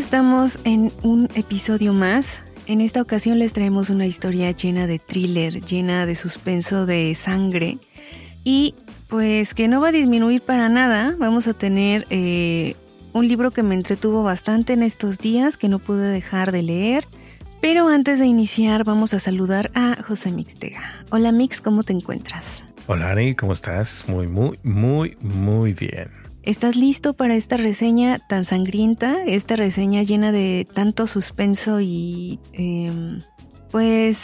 Estamos en un episodio más. En esta ocasión les traemos una historia llena de thriller, llena de suspenso de sangre y pues que no va a disminuir para nada. Vamos a tener eh, un libro que me entretuvo bastante en estos días, que no pude dejar de leer. Pero antes de iniciar vamos a saludar a José Mixtega. Hola Mix, ¿cómo te encuentras? Hola Ani, ¿cómo estás? Muy, muy, muy, muy bien. ¿Estás listo para esta reseña tan sangrienta? Esta reseña llena de tanto suspenso y... Em, pues...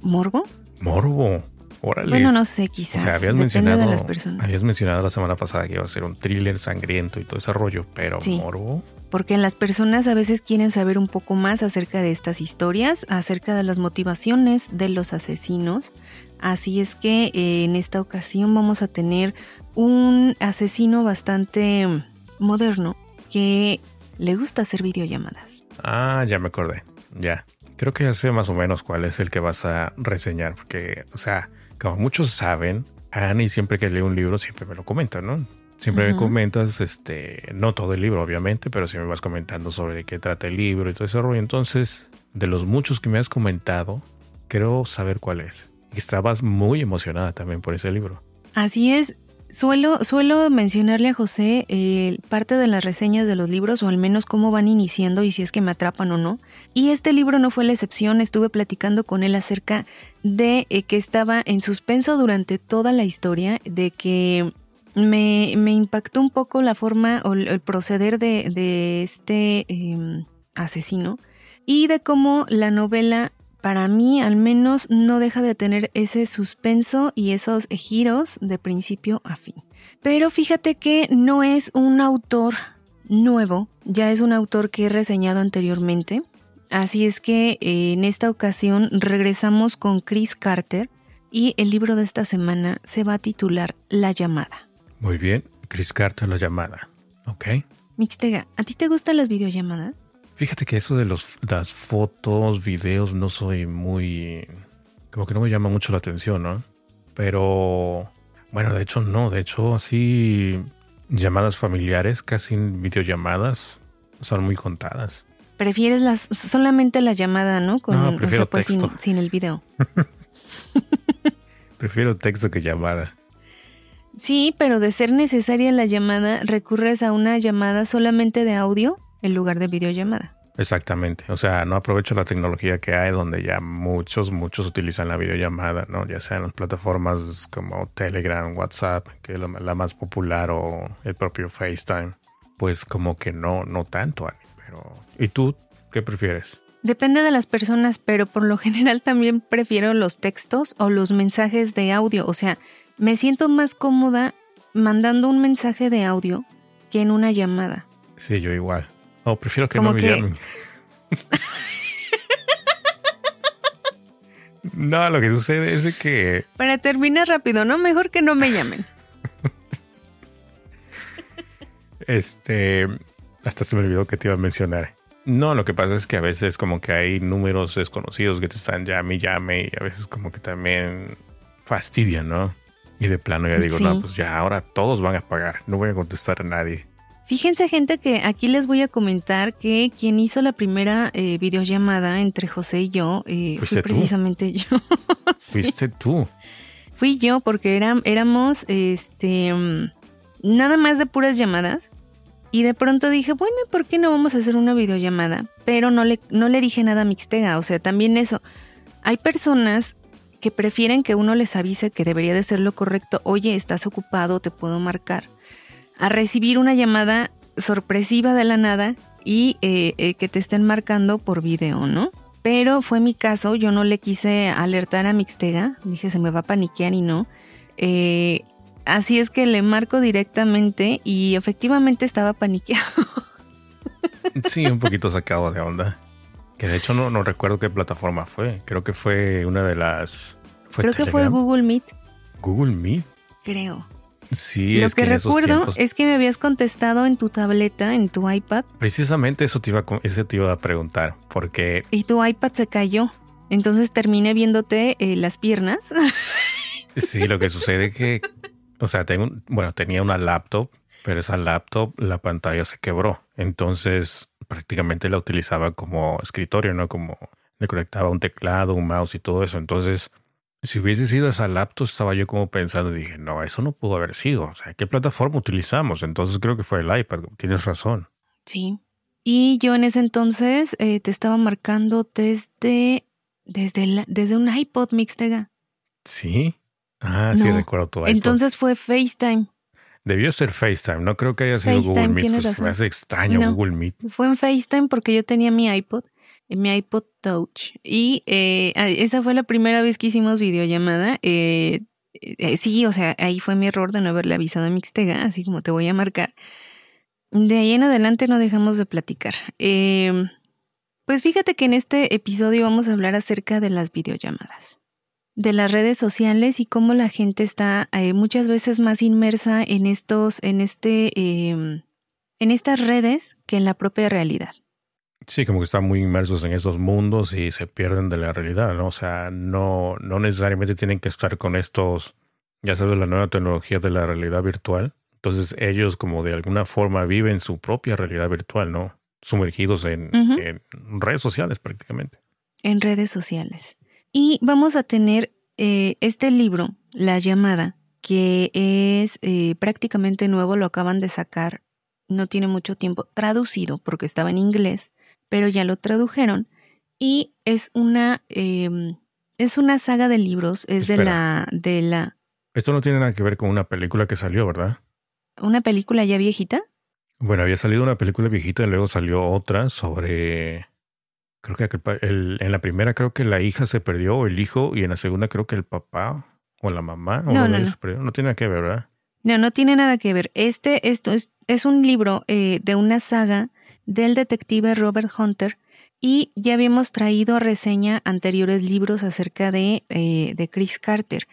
¿Morbo? Morbo. Órale. Bueno, no sé, quizás. O sea, habías mencionado, de las personas. habías mencionado la semana pasada que iba a ser un thriller sangriento y todo ese rollo, pero Sí. morbo. Porque las personas a veces quieren saber un poco más acerca de estas historias, acerca de las motivaciones de los asesinos. Así es que eh, en esta ocasión vamos a tener un asesino bastante moderno que le gusta hacer videollamadas. Ah, ya me acordé. Ya. Creo que ya sé más o menos cuál es el que vas a reseñar, porque, o sea, como muchos saben, Ani siempre que lee un libro siempre me lo comenta, ¿no? Siempre me comentas, este, no todo el libro, obviamente, pero me vas comentando sobre de qué trata el libro y todo ese rollo. Entonces, de los muchos que me has comentado, quiero saber cuál es. Y estabas muy emocionada también por ese libro. Así es. Suelo, suelo mencionarle a José eh, parte de las reseñas de los libros o al menos cómo van iniciando y si es que me atrapan o no. Y este libro no fue la excepción. Estuve platicando con él acerca de eh, que estaba en suspenso durante toda la historia, de que me, me impactó un poco la forma o el, proceder de, de este eh, asesino y de cómo la novela para mí al menos no deja de tener ese suspenso y esos giros de principio a fin. Pero fíjate que no es un autor nuevo, ya es un autor que he reseñado anteriormente. Así es que eh, en esta ocasión regresamos con Chris Carter y el libro de esta semana se va a titular La llamada. Muy bien, Chris Carter la llamada. Ok. Mixtega, ¿a ti te gustan las videollamadas? Fíjate que eso de los, las fotos, videos, no soy muy... Como que no me llama mucho la atención, ¿no? Pero... Bueno, de hecho no, de hecho así llamadas familiares, casi videollamadas, son muy contadas. Prefieres las solamente la llamada, ¿no? No, prefiero pues, sin, texto. sin el video. Prefiero texto que llamada. Sí, pero de ser necesaria la llamada, recurres a una llamada solamente de audio en lugar de videollamada. Exactamente. O sea, no aprovecho la tecnología que hay donde ya muchos, muchos utilizan la videollamada, ¿no? Ya sean las plataformas como Telegram, WhatsApp, que es la, la más popular, o el propio FaceTime. Pues como que no, no tanto, Ani. Pero. ¿Y tú qué prefieres? Depende de las personas, pero por lo general también prefiero los textos o los mensajes de audio. O sea, me siento más cómoda mandando un mensaje de audio que en una llamada. Sí, yo igual. No, prefiero que Como no me que- llamen. no, lo que sucede es de que Para terminar rápido, ¿no? Mejor que no me llamen. Este, hasta se me olvidó que te iba a mencionar. No, lo que pasa es que a veces como que hay números desconocidos que te están llame y llame y a veces como que también fastidian, ¿no? Y de plano ya digo, Sí. no, pues ya ahora todos van a pagar, no voy a contestar a nadie. Fíjense gente que aquí les voy a comentar que quien hizo la primera eh, videollamada entre José y yo eh, ¿Fuiste fue tú? precisamente yo. Fuiste tú. Fui yo porque éramos este nada más de puras llamadas. Y de pronto dije, bueno, ¿y ¿por qué no vamos a hacer una videollamada? Pero no le, no le dije nada a Mixtega. O sea, también eso. Hay personas que prefieren que uno les avise que debería de ser lo correcto. Oye, estás ocupado, te puedo marcar. A recibir una llamada sorpresiva de la nada y eh, eh, que te estén marcando por video, ¿no? Pero fue mi caso, yo no le quise alertar a Mixtega, dije se me va a paniquear y no. Eh, así es que le marco directamente y efectivamente estaba paniqueado. Sí, un poquito sacado de onda. Que de hecho no, no recuerdo qué plataforma fue. Creo que fue una de las... ¿Fue Creo que fue? Google Meet, Google Meet. creo. Sí, Lo es que, que, recuerdo tiempos... es que me habías contestado en tu tableta, en tu iPad, Precisamente eso te iba a, eso te iba a preguntar. Porque y tu iPad se cayó. Entonces terminé viéndote eh, las piernas. Sí, lo que sucede que, o sea, tengo, un- bueno, tenía una laptop, pero esa laptop, la pantalla se quebró. Entonces prácticamente la utilizaba como escritorio, ¿no? Como le conectaba un teclado, un mouse y todo eso. Entonces, si hubiese sido esa laptop, estaba yo como pensando, dije, no, eso no pudo haber sido. O sea, ¿qué plataforma utilizamos? Entonces creo que fue el iPad. Tienes razón. Sí. Y yo en ese entonces eh, te estaba marcando desde, desde, desde un iPod Mixtega. Sí. Ah, sí, recuerdo tu iPod. Entonces fue FaceTime. Debió ser FaceTime, no creo que haya sido Google Meet. Pues, me hace extraño Google Meet. Fue en FaceTime porque yo tenía mi iPod, mi iPod Touch. Y eh, esa fue la primera vez que hicimos videollamada. Eh, sí, o sea, ahí fue mi error de no haberle avisado a Mixtega, así como te voy a marcar. De ahí en adelante no dejamos de platicar. Em, pues fíjate que en este episodio vamos a hablar acerca de las videollamadas de las redes sociales y cómo la gente está eh, muchas veces más inmersa en estos, en este, em, en estas redes que en la propia realidad. Sí, como que están muy inmersos en esos mundos y se pierden de la realidad, ¿no? O sea, no, no necesariamente tienen que estar con estos, ya sabes, la nueva tecnología de la realidad virtual. Entonces ellos como de alguna forma viven su propia realidad virtual, ¿no? Sumergidos en redes sociales prácticamente. En redes sociales. Y vamos a tener eh, este libro, La llamada, que es eh, prácticamente nuevo, lo acaban de sacar, no tiene mucho tiempo, traducido porque estaba en inglés, pero ya lo tradujeron. Y es una, em, es una saga de libros, es de la, de la... Esto no tiene nada que ver con una película que salió, ¿verdad? ¿Una película ya viejita? Bueno, había salido una película viejita y luego salió otra sobre Creo que en la primera creo que la hija se perdió o el hijo y en la segunda creo que el papá o la mamá o no, no, no. Se perdió. no tiene nada que ver, ¿verdad? No, no tiene nada que ver. Este esto es, es un libro eh, de una saga del detective Robert Hunter y ya habíamos traído a reseña anteriores libros acerca de, eh, de Chris Carter.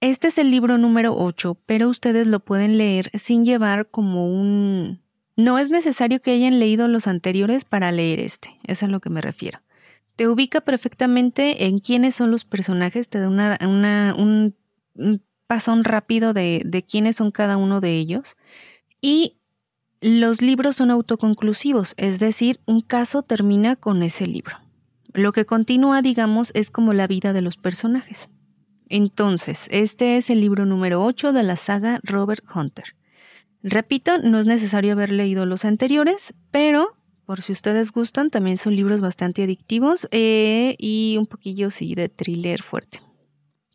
Este es el libro número 8, pero ustedes lo pueden leer sin llevar como un, no es necesario que hayan leído los anteriores para leer este, es a lo que me refiero. Te ubica perfectamente en quiénes son los personajes, te da una, un, pasón rápido de, de quiénes son cada uno de ellos. Y los libros son autoconclusivos, es decir, un caso termina con ese libro. Lo que continúa, digamos, es como la vida de los personajes. Entonces, este es el libro número 8 de la saga Robert Hunter. Repito, no es necesario haber leído los anteriores, pero por si ustedes gustan, también son libros bastante adictivos eh, y un poquillo, sí, de thriller fuerte.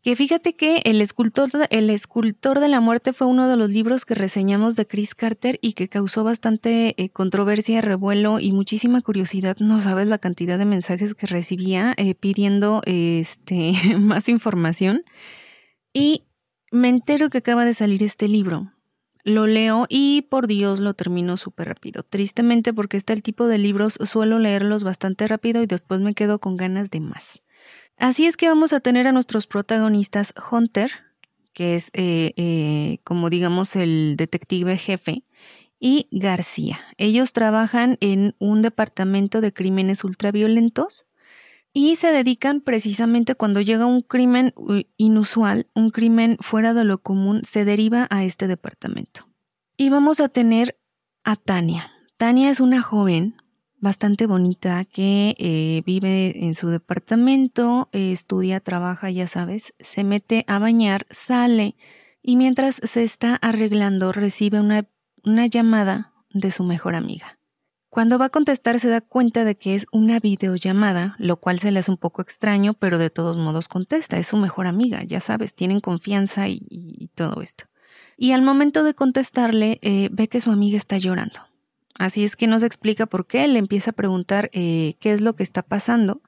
Que fíjate que el escultor, el escultor de la muerte fue uno de los libros que reseñamos de Chris Carter y que causó bastante eh, controversia, revuelo y muchísima curiosidad. No sabes la cantidad de mensajes que recibía eh, pidiendo este, más información. Y me entero que acaba de salir este libro lo leo y por Dios lo termino súper rápido. Tristemente porque este tipo de libros suelo leerlos bastante rápido y después me quedo con ganas de más. Así es que vamos a tener a nuestros protagonistas Hunter, que es eh, eh, como digamos el detective jefe, y García. Ellos trabajan en un departamento de crímenes ultraviolentos y se dedican precisamente cuando llega un crimen inusual, un crimen fuera de lo común, se deriva a este departamento. Y vamos a tener a Tania. Tania es una joven bastante bonita que eh, vive en su departamento, estudia, trabaja, ya sabes, se mete a bañar, sale y mientras se está arreglando recibe una, una llamada de su mejor amiga. Cuando va a contestar se da cuenta de que es una videollamada, lo cual se le hace un poco extraño, pero de todos modos contesta. Es su mejor amiga, ya sabes, tienen confianza y, todo esto. Y al momento de contestarle, eh, ve que su amiga está llorando. Así es que nos explica por qué, le empieza a preguntar eh, qué es lo que está pasando,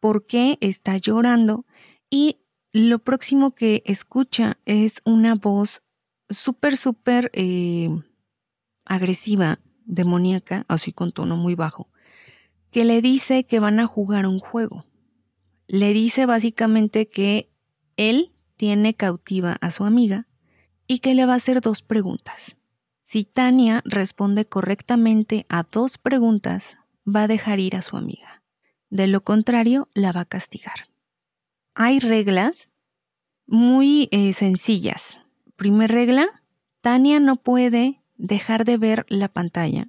por qué está llorando y lo próximo que escucha es una voz súper, súper eh, agresiva demoníaca, así con tono muy bajo, que le dice que van a jugar un juego. Le dice básicamente que él tiene cautiva a su amiga y que le va a hacer dos preguntas. Si Tania responde correctamente a dos preguntas, va a dejar ir a su amiga. De lo contrario, la va a castigar. Hay reglas muy eh, sencillas. Primer regla, Tania no puede dejar de ver la pantalla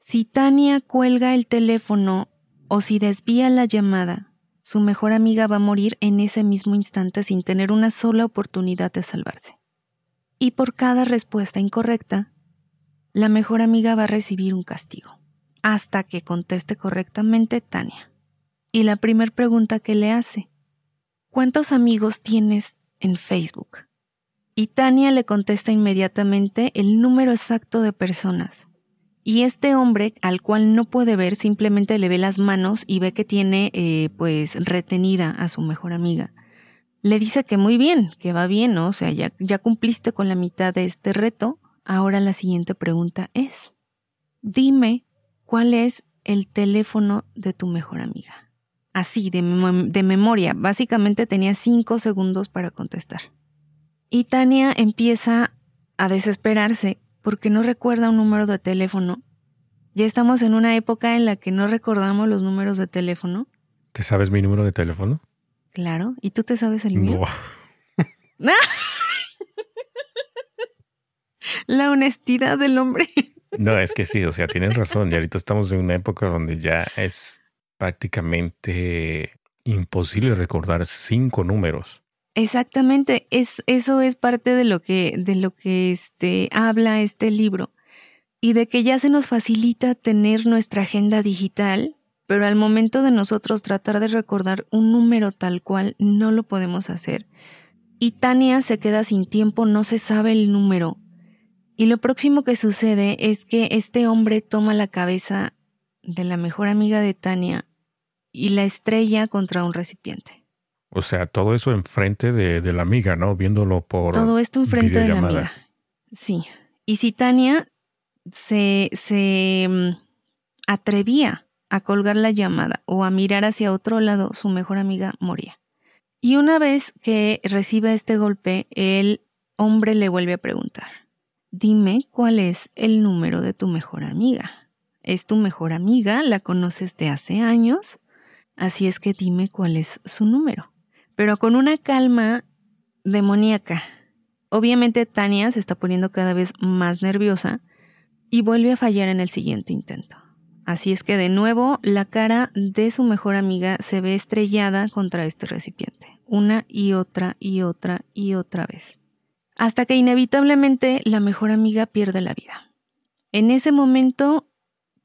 Si Tania cuelga el teléfono o si desvía la llamada, su mejor amiga va a morir en ese mismo instante sin tener una sola oportunidad de salvarse. Y por cada respuesta incorrecta, la mejor amiga va a recibir un castigo, hasta que conteste correctamente Tania. Y la primera pregunta que le hace, ¿cuántos amigos tienes en Facebook? Y Tania le contesta inmediatamente el número exacto de personas. Y este hombre, al cual no puede ver, simplemente le ve las manos y ve que tiene eh, pues retenida a su mejor amiga. Le dice que muy bien, que va bien, ¿no? O sea, ya, ya cumpliste con la mitad de este reto. Ahora la siguiente pregunta es, dime cuál es el teléfono de tu mejor amiga. Así, de, de memoria. Básicamente tenía cinco segundos para contestar. Y Tania empieza a desesperarse porque no recuerda un número de teléfono. Ya estamos en una época en la que no recordamos los números de teléfono. ¿Te sabes mi número de teléfono? Claro. ¿Y tú te sabes el mío? La honestidad del hombre. No, es que sí, o sea, tienes razón. Y ahorita estamos en una época donde ya es prácticamente imposible recordar cinco números. Exactamente, es, eso es parte de lo que, de lo que este, habla este libro. Y de que ya se nos facilita tener nuestra agenda digital, pero al momento de nosotros tratar de recordar un número tal cual, no lo podemos hacer. Y Tania se queda sin tiempo, no se sabe el número. Y lo próximo que sucede es que este hombre toma la cabeza de la mejor amiga de Tania y la estrella contra un recipiente. O sea, todo eso enfrente de, de la amiga, ¿no? Viéndolo por. Todo esto enfrente de la amiga. Sí. Y si Tania se, se mm, atrevía a colgar la llamada o a mirar hacia otro lado, su mejor amiga moría. Y una vez que recibe este golpe, el hombre le vuelve a preguntar, dime cuál es el número de tu mejor amiga. ¿Es tu mejor amiga? ¿La conoces de hace años? Así es que dime cuál es su número pero con una calma demoníaca. Obviamente Tania se está poniendo cada vez más nerviosa y vuelve a fallar en el siguiente intento. Así es que de nuevo la cara de su mejor amiga se ve estrellada contra este recipiente, una y otra y otra y otra vez, hasta que inevitablemente la mejor amiga pierde la vida. En ese momento,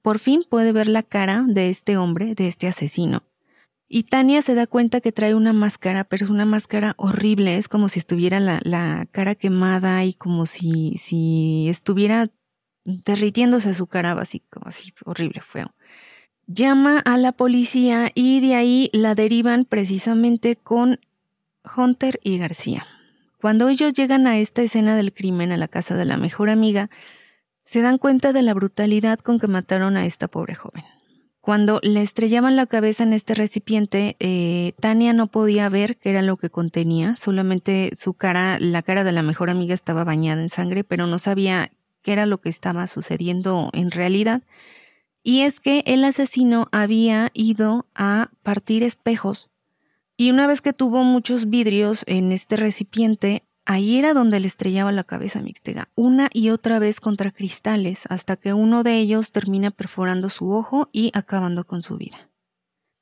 por fin puede ver la cara de este hombre, de este asesino, y Tania se da cuenta que trae una máscara, pero es una máscara horrible, es como si estuviera la, cara quemada y como si, si estuviera derritiéndose su cara, así, así, horrible, feo. Llama a la policía y de ahí la derivan precisamente con Hunter y García. Cuando ellos llegan a esta escena del crimen, a la casa de la mejor amiga, se dan cuenta de la brutalidad con que mataron a esta pobre joven. Cuando le estrellaban la cabeza en este recipiente, eh, Tania no podía ver qué era lo que contenía, solamente su cara, la cara de la mejor amiga estaba bañada en sangre, pero no sabía qué era lo que estaba sucediendo en realidad. Y es que el asesino había ido a partir espejos y una vez que tuvo muchos vidrios en este recipiente, Ahí era donde le estrellaba la cabeza a Mixtega, una y otra vez contra cristales, hasta que uno de ellos termina perforando su ojo y acabando con su vida.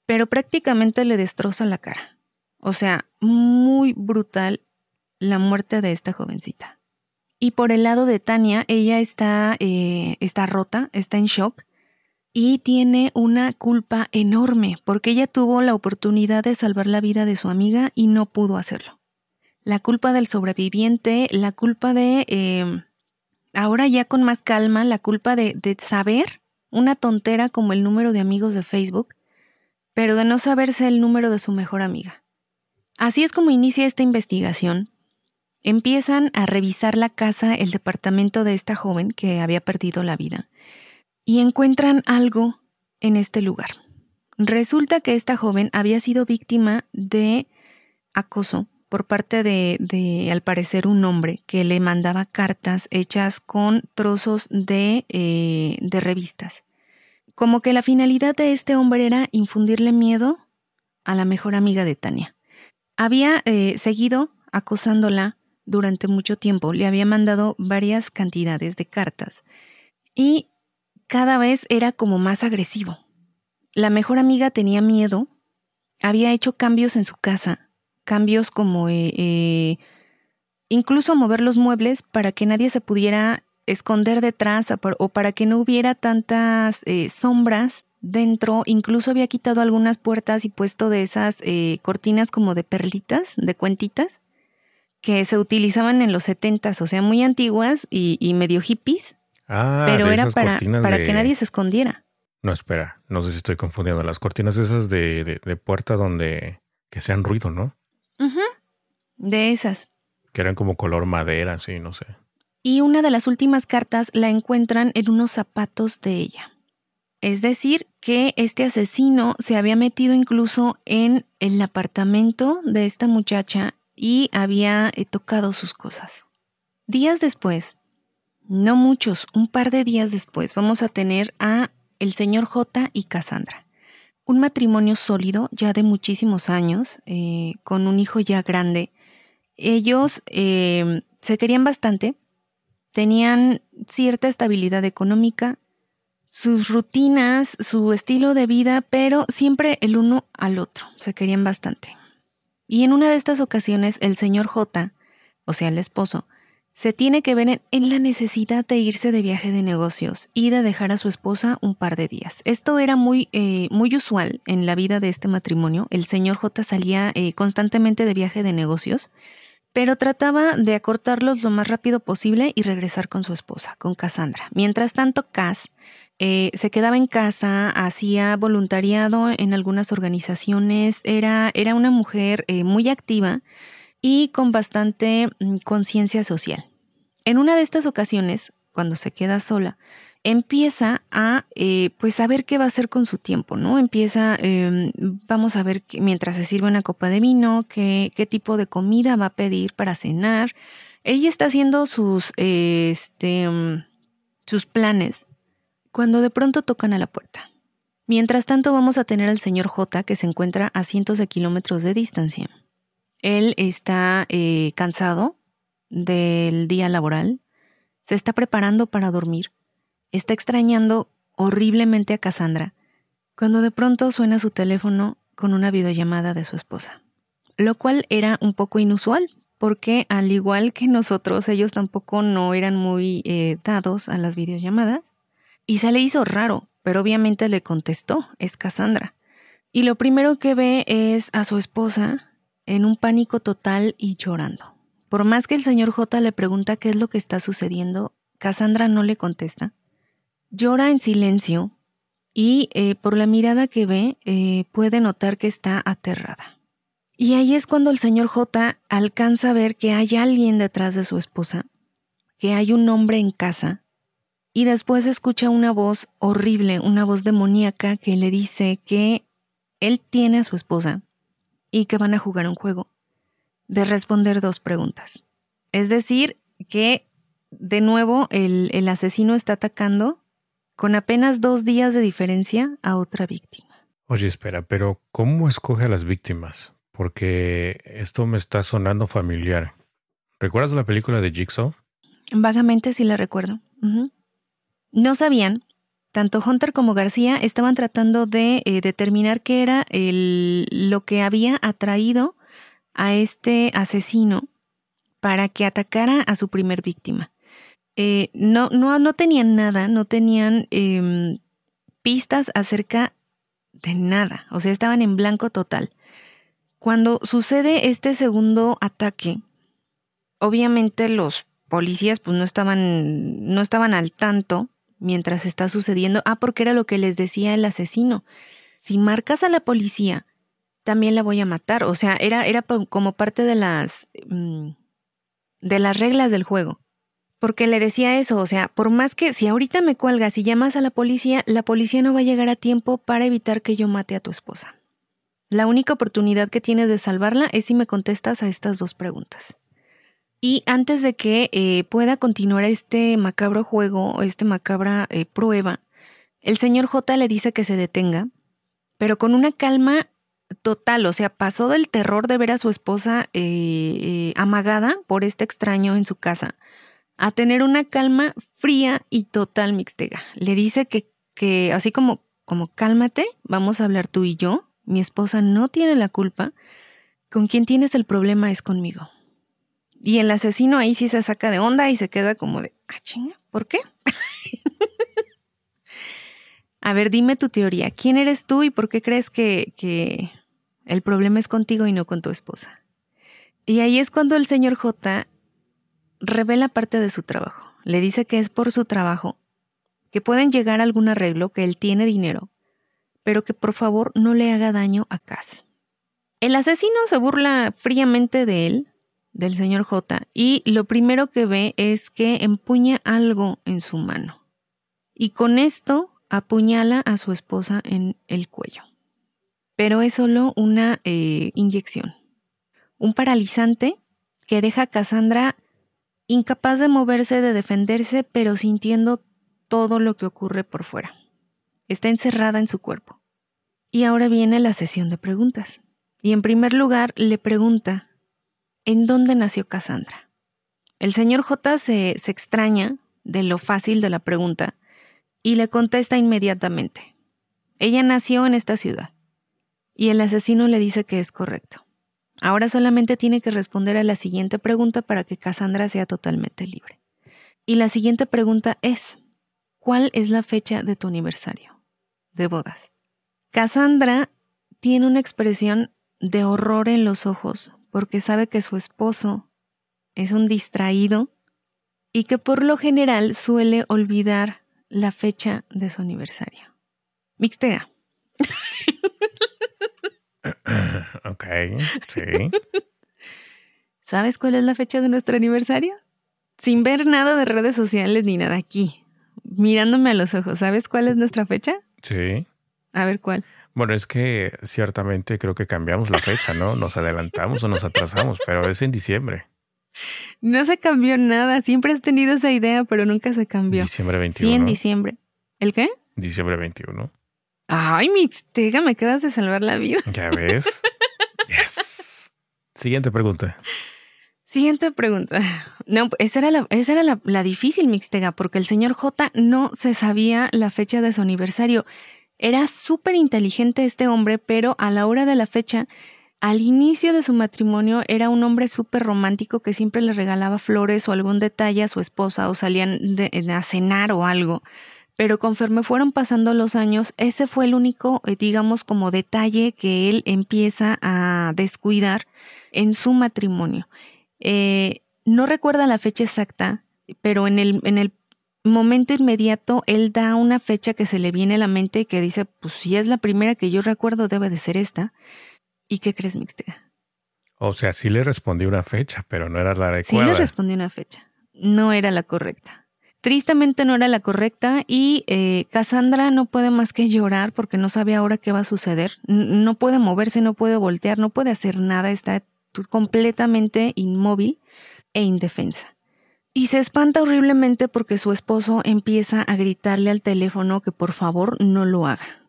Pero prácticamente le destroza la cara. O sea, muy brutal la muerte de esta jovencita. Y por el lado de Tania, ella está, eh, está rota, está en shock y tiene una culpa enorme porque ella tuvo la oportunidad de salvar la vida de su amiga y no pudo hacerlo la culpa del sobreviviente, la culpa de, eh, ahora ya con más calma, la culpa de, de saber una tontera como el número de amigos de Facebook, pero de no saberse el número de su mejor amiga. Así es como inicia esta investigación. Empiezan a revisar la casa, el departamento de esta joven que había perdido la vida, y encuentran algo en este lugar. Resulta que esta joven había sido víctima de acoso por parte de, de, al parecer, un hombre que le mandaba cartas hechas con trozos de, eh, revistas. Como que la finalidad de este hombre era infundirle miedo a la mejor amiga de Tania. Había eh, seguido acosándola durante mucho tiempo, le había mandado varias cantidades de cartas y cada vez era como más agresivo. La mejor amiga tenía miedo, había hecho cambios en su casa, cambios como eh, eh, incluso mover los muebles para que nadie se pudiera esconder detrás o para que no hubiera tantas eh, sombras dentro. Incluso había quitado algunas puertas y puesto de esas cortinas como de perlitas, de cuentitas, que se utilizaban en los setentas, o sea, muy antiguas y, medio hippies. Ah, pero era para, para que nadie se escondiera. No, espera, no sé si estoy confundiendo. Las cortinas esas de, de, puerta donde que sean ruido, ¿no? De esas. Que eran como color madera, sí, no sé. Y una de las últimas cartas la encuentran en unos zapatos de ella. Es decir, que este asesino se había metido incluso en el apartamento de esta muchacha y había eh, tocado sus cosas. Días después, no muchos, un par de días después, vamos a tener a el señor J y Cassandra. Un matrimonio sólido, ya de muchísimos años, eh, con un hijo ya grande. Ellos eh, se querían bastante, tenían cierta estabilidad económica, sus rutinas, su estilo de vida, pero siempre el uno al otro, se querían bastante. Y en una de estas ocasiones el señor J, o sea, el esposo, se tiene que ver en la necesidad de irse de viaje de negocios y de dejar a su esposa un par de días. Esto era muy, eh, muy usual en la vida de este matrimonio. El señor J salía eh, constantemente de viaje de negocios, pero trataba de acortarlos lo más rápido posible y regresar con su esposa, con Cassandra. Mientras tanto, Cass eh, se quedaba en casa, hacía voluntariado en algunas organizaciones, era, era una mujer eh, muy activa y con bastante mm, conciencia social. En una de estas ocasiones, cuando se queda sola, empieza a eh, pues saber qué va a hacer con su tiempo, ¿no? Empieza, em, vamos a ver mientras se sirve una copa de vino, qué, tipo de comida va a pedir para cenar. Ella está haciendo sus, este, mm, sus planes cuando de pronto tocan a la puerta. Mientras tanto vamos a tener al señor J que se encuentra a cientos de kilómetros de distancia. Él está eh, cansado del día laboral, se está preparando para dormir, está extrañando horriblemente a Cassandra, cuando de pronto suena su teléfono con una videollamada de su esposa, lo cual era un poco inusual, porque al igual que nosotros, ellos tampoco no eran muy eh, dados a las videollamadas. Y se le hizo raro, pero obviamente le contestó, es Cassandra. Y lo primero que ve es a su esposa en un pánico total y llorando. Por más que el señor J le pregunta qué es lo que está sucediendo, Cassandra no le contesta. Llora en silencio y eh, por la mirada que ve eh, puede notar que está aterrada. Y ahí es cuando el señor J alcanza a ver que hay alguien detrás de su esposa, que hay un hombre en casa y después escucha una voz horrible, una voz demoníaca que le dice que él tiene a su esposa y que van a jugar un juego de responder dos preguntas. Es decir, que de nuevo el, el asesino está atacando con apenas dos días de diferencia a otra víctima. Oye, espera, pero ¿cómo escoge a las víctimas? Porque esto me está sonando familiar. ¿Recuerdas la película de Jigsaw? Vagamente sí la recuerdo. No sabían, tanto Hunter como García estaban tratando de eh, determinar qué era lo que había atraído a este asesino para que atacara a su primer víctima. Eh, no, no, no, tenían nada, no tenían em, pistas acerca de nada, o sea, estaban en blanco total. Cuando sucede este segundo ataque, obviamente los policías pues no estaban, no estaban al tanto mientras está sucediendo. Ah, porque era lo que les decía el asesino. Si marcas a la policía, también la voy a matar. O sea, era, era como parte de las, mm, de las reglas del juego. Porque le decía eso, o sea, por más que si ahorita me cuelgas y llamas a la policía, la policía no va a llegar a tiempo para evitar que yo mate a tu esposa. La única oportunidad que tienes de salvarla es si me contestas a estas dos preguntas. Y antes de que eh, pueda continuar este macabro juego, esta macabra eh, prueba, el señor J le dice que se detenga, pero con una calma total, o sea, pasó del terror de ver a su esposa eh, amagada por este extraño en su casa, a tener una calma fría y total mixtega. Le dice que, que así como, como cálmate, vamos a hablar tú y yo, mi esposa no tiene la culpa, con quien tienes el problema es conmigo. Y el asesino ahí sí se saca de onda y se queda como de, ah, chinga, ¿por qué? a ver, dime tu teoría. ¿Quién eres tú y por qué crees que, que el problema es contigo y no con tu esposa? Y ahí es cuando el señor J revela parte de su trabajo. Le dice que es por su trabajo, que pueden llegar a algún arreglo, que él tiene dinero, pero que por favor no le haga daño a Cass. El asesino se burla fríamente de él, del señor J, y lo primero que ve es que empuña algo en su mano. Y con esto apuñala a su esposa en el cuello. Pero es solo una eh, inyección. Un paralizante que deja a Cassandra incapaz de moverse, de defenderse, pero sintiendo todo lo que ocurre por fuera. Está encerrada en su cuerpo. Y ahora viene la sesión de preguntas. Y en primer lugar le pregunta, ¿en dónde nació Cassandra? El señor J se, se extraña de lo fácil de la pregunta y le contesta inmediatamente. Ella nació en esta ciudad. Y el asesino le dice que es correcto. Ahora solamente tiene que responder a la siguiente pregunta para que Cassandra sea totalmente libre. Y la siguiente pregunta es, ¿cuál es la fecha de tu aniversario de bodas? Cassandra tiene una expresión de horror en los ojos porque sabe que su esposo es un distraído y que por lo general suele olvidar la fecha de su aniversario. Mixtea. ok, sí. ¿Sabes cuál es la fecha de nuestro aniversario? Sin ver nada de redes sociales ni nada aquí, mirándome a los ojos, ¿sabes cuál es nuestra fecha? Sí. A ver cuál. Bueno, es que ciertamente creo que cambiamos la fecha, ¿no? Nos adelantamos o nos atrasamos, pero es en diciembre. No se cambió nada, siempre has tenido esa idea, pero nunca se cambió. Diciembre 21. Sí, en diciembre. ¿El qué? Diciembre 21. Ay, Mixtega, me acabas de salvar la vida. ¿Ya ves? yes. Siguiente pregunta. Siguiente pregunta. No, esa era, la, esa era la, la difícil, Mixtega, porque el señor J no se sabía la fecha de su aniversario. Era súper inteligente este hombre, pero a la hora de la fecha, al inicio de su matrimonio, era un hombre súper romántico que siempre le regalaba flores o algún detalle a su esposa o salían de, a cenar o algo pero conforme fueron pasando los años, ese fue el único, eh, digamos, como detalle que él empieza a descuidar en su matrimonio. Eh, no recuerda la fecha exacta, pero en el, en el momento inmediato él da una fecha que se le viene a la mente y que dice, pues si es la primera que yo recuerdo, debe de ser esta. ¿Y qué crees, Mixtega? O sea, sí le respondí una fecha, pero no era la adecuada. Sí le respondí una fecha, no era la correcta. Tristemente no era la correcta y eh, Cassandra no puede más que llorar porque no sabe ahora qué va a suceder. No puede moverse, no puede voltear, no puede hacer nada, está completamente inmóvil e indefensa. Y se espanta horriblemente porque su esposo empieza a gritarle al teléfono que por favor no lo haga.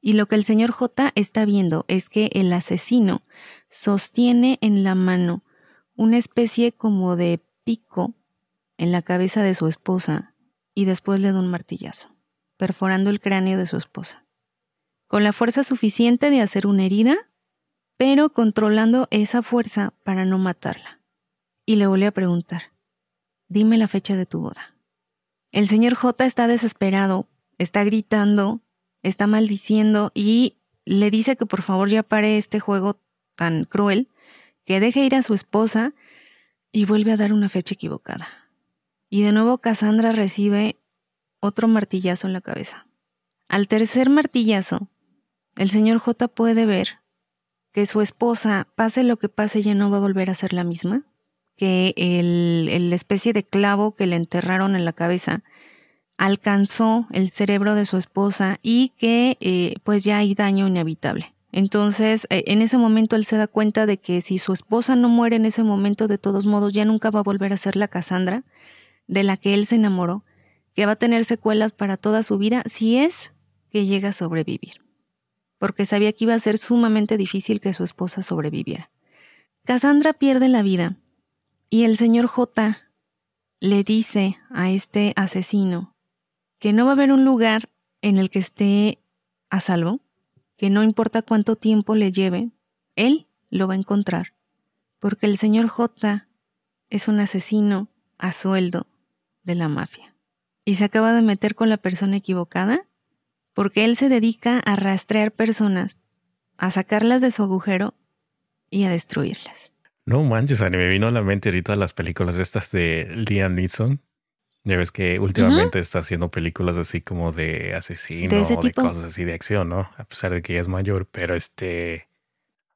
Y lo que el señor J está viendo es que el asesino sostiene en la mano una especie como de pico en la cabeza de su esposa y después le da un martillazo, perforando el cráneo de su esposa, con la fuerza suficiente de hacer una herida, pero controlando esa fuerza para no matarla. Y le volvió a preguntar, dime la fecha de tu boda. El señor J está desesperado, está gritando, está maldiciendo y le dice que por favor ya pare este juego tan cruel, que deje ir a su esposa y vuelve a dar una fecha equivocada. Y de nuevo Cassandra recibe otro martillazo en la cabeza. Al tercer martillazo, el señor J puede ver que su esposa, pase lo que pase, ya no va a volver a ser la misma, que el, especie de clavo que le enterraron en la cabeza alcanzó el cerebro de su esposa y que eh, pues ya hay daño inevitable. Entonces, eh, en ese momento él se da cuenta de que si su esposa no muere en ese momento, de todos modos ya nunca va a volver a ser la Cassandra de la que él se enamoró, que va a tener secuelas para toda su vida si es que llega a sobrevivir, porque sabía que iba a ser sumamente difícil que su esposa sobreviviera. Cassandra pierde la vida y el señor J le dice a este asesino que no va a haber un lugar en el que esté a salvo, que no importa cuánto tiempo le lleve, él lo va a encontrar, porque el señor J es un asesino a sueldo de la mafia. Y se acaba de meter con la persona equivocada porque él se dedica a rastrear personas, a sacarlas de su agujero y a destruirlas. No manches, a mí me vino a la mente ahorita las películas estas de Liam Neeson. Ya ves que últimamente está haciendo películas así como de asesino o de cosas así de acción, ¿no? A pesar de que ella es mayor, pero este...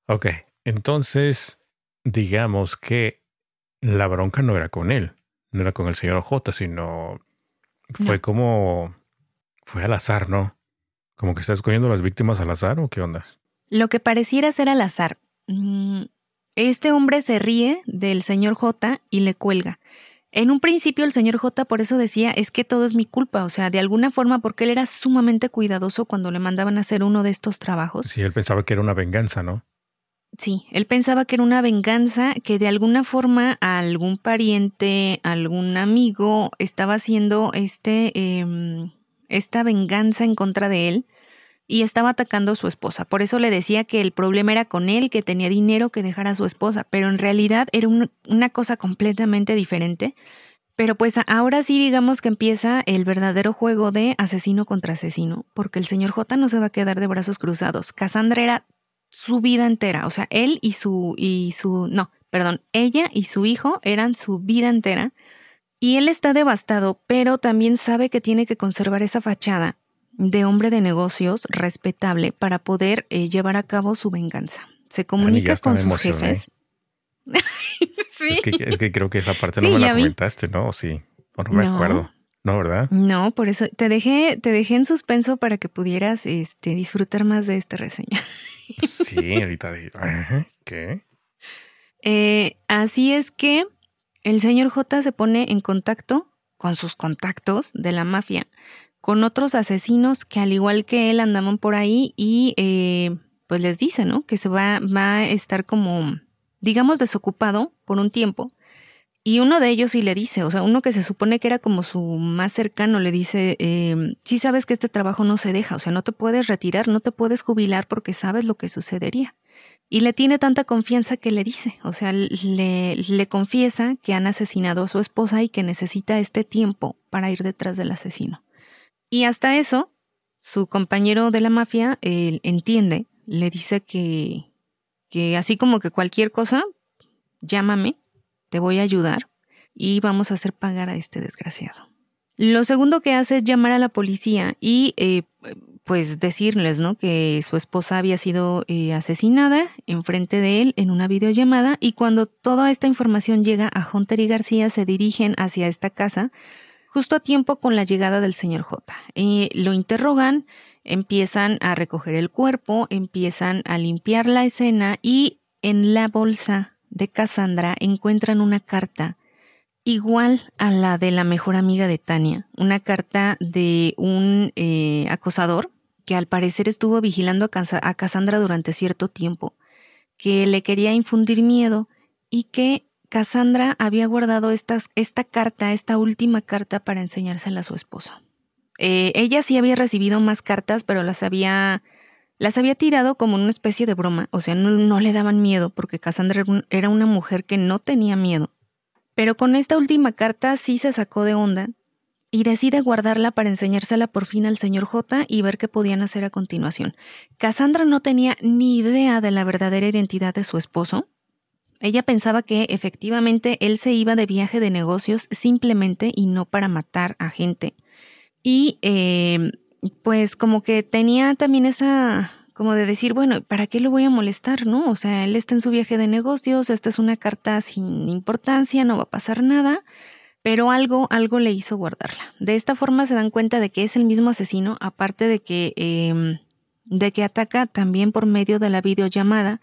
Ok, entonces digamos que la bronca no era con él, no era con el señor J, sino fue como... fue al azar, ¿no? Como que está escogiendo las víctimas al azar o qué ondas? Lo que pareciera ser al azar. Mm, este hombre se ríe del señor J y le cuelga. En un principio el señor J por eso decía, es que todo es mi culpa, o sea, de alguna forma porque él era sumamente cuidadoso cuando le mandaban a hacer uno de estos trabajos. Sí, él pensaba que era una venganza, ¿no? Sí, él pensaba que era una venganza que de alguna forma algún pariente, algún amigo estaba haciendo este, em, esta venganza en contra de él y estaba atacando a su esposa. Por eso le decía que el problema era con él, que tenía dinero que dejar a su esposa, pero en realidad era una cosa completamente diferente. Pero pues ahora sí digamos que empieza el verdadero juego de asesino contra asesino, porque el señor J no se va a quedar de brazos cruzados. Cassandra era su vida entera, o sea, él y su y su no, perdón, ella y su hijo eran su vida entera. Y él está devastado, pero también sabe que tiene que conservar esa fachada de hombre de negocios respetable para poder eh, llevar a cabo su venganza. Se comunica con sus jefes. sí. es, que, creo que esa parte no me la comentaste, ¿no? Sí, o no me acuerdo. No, ¿verdad? No, por eso te dejé, te dejé en suspenso para que pudieras este, disfrutar más de esta reseña. Sí, ahorita ¿qué? Eh, así es que el señor J se pone en contacto con sus contactos de la mafia con otros asesinos que al igual que él andaban por ahí y eh, pues les dice, ¿no? Que se va, va a estar como, digamos, desocupado por un tiempo. Y uno de ellos sí le dice, o sea, uno que se supone que era como su más cercano, le dice, eh, sí sabes que este trabajo no se deja, o sea, no te puedes retirar, no te puedes jubilar porque sabes lo que sucedería. Y le tiene tanta confianza que le dice, o sea, le, le confiesa que han asesinado a su esposa y que necesita este tiempo para ir detrás del asesino. Y hasta eso, su compañero de la mafia él entiende, le dice que, que así como que cualquier cosa, llámame, voy a ayudar y vamos a hacer pagar a este desgraciado. Lo segundo que hace es llamar a la policía y eh, pues decirles, ¿no? Que su esposa había sido eh, asesinada enfrente de él en una videollamada y cuando toda esta información llega a Hunter y García se dirigen hacia esta casa justo a tiempo con la llegada del señor J. Eh, lo interrogan, empiezan a recoger el cuerpo, empiezan a limpiar la escena y en la bolsa de Cassandra encuentran una carta igual a la de la mejor amiga de Tania, una carta de un eh, acosador que al parecer estuvo vigilando a Cassandra durante cierto tiempo, que le quería infundir miedo y que Cassandra había guardado esta carta, esta última carta, para enseñársela a su esposo. Eh, ella sí había recibido más cartas, pero las había, las había tirado como una especie de broma, o sea, no, le daban miedo, porque Cassandra era una mujer que no tenía miedo. Pero con esta última carta sí se sacó de onda y decide guardarla para enseñársela por fin al señor J y ver qué podían hacer a continuación. Cassandra no tenía ni idea de la verdadera identidad de su esposo, ella pensaba que efectivamente él se iba de viaje de negocios simplemente y no para matar a gente. Y eh, pues como que tenía también esa, como de decir, bueno, ¿para qué lo voy a molestar? ¿No? O sea, él está en su viaje de negocios, esta es una carta sin importancia, no va a pasar nada, pero algo, algo le hizo guardarla. De esta forma se dan cuenta de que es el mismo asesino, aparte de que, em, de que ataca también por medio de la videollamada,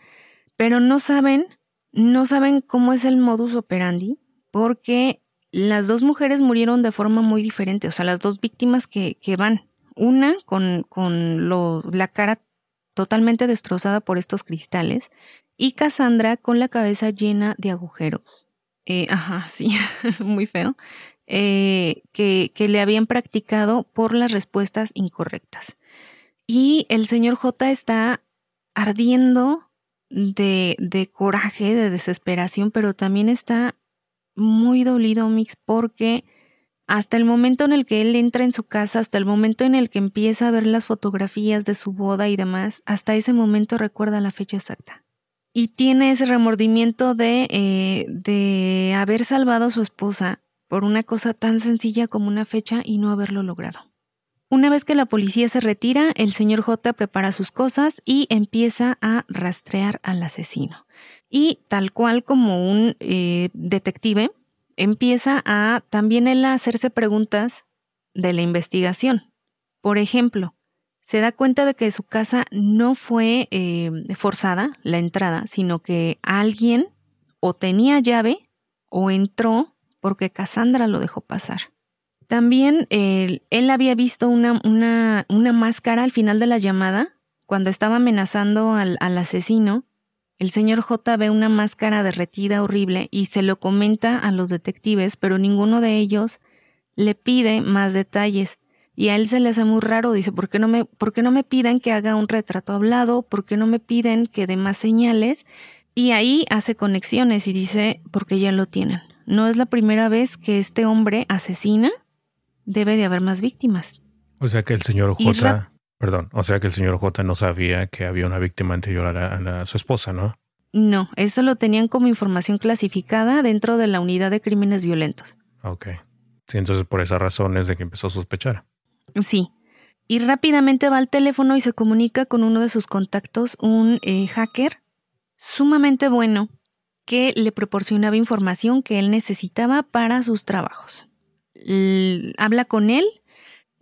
pero no saben no saben cómo es el modus operandi porque las dos mujeres murieron de forma muy diferente, o sea, las dos víctimas que, van, una con, con la cara totalmente destrozada por estos cristales y Cassandra con la cabeza llena de agujeros. Eh, ajá, sí, muy feo. eh, que, que le habían practicado por las respuestas incorrectas. Y el señor J está ardiendo de, de, coraje, de desesperación, pero también está muy dolido, Mix, porque hasta el momento en el que él entra en su casa, hasta el momento en el que empieza a ver las fotografías de su boda y demás, hasta ese momento recuerda la fecha exacta. Y tiene ese remordimiento de, eh, de haber salvado a su esposa por una cosa tan sencilla como una fecha y no haberlo logrado. Una vez que la policía se retira, el señor J prepara sus cosas y empieza a rastrear al asesino. Y tal cual como un eh, detective, empieza a también él a hacerse preguntas de la investigación. Por ejemplo, se da cuenta de que su casa no fue eh, forzada la entrada, sino que alguien o tenía llave o entró porque Cassandra lo dejó pasar. También él, había visto una, una, una, máscara al final de la llamada, cuando estaba amenazando al, al asesino, el señor J ve una máscara derretida horrible y se lo comenta a los detectives, pero ninguno de ellos le pide más detalles. Y a él se le hace muy raro, dice, ¿por qué no me, por qué no me piden que haga un retrato hablado? ¿Por qué no me piden que dé más señales? Y ahí hace conexiones y dice, porque ya lo tienen. No es la primera vez que este hombre asesina, debe de haber más víctimas. O sea que el señor J Perdón, o sea que el señor J no sabía que había una víctima anterior a, su esposa, ¿no? No, eso lo tenían como información clasificada dentro de la unidad de crímenes violentos. Ok. Sí, entonces por esa razón es de que empezó a sospechar. Sí. Y rápidamente va al teléfono y se comunica con uno de sus contactos, un eh, hacker sumamente bueno que le proporcionaba información que él necesitaba para sus trabajos. habla con él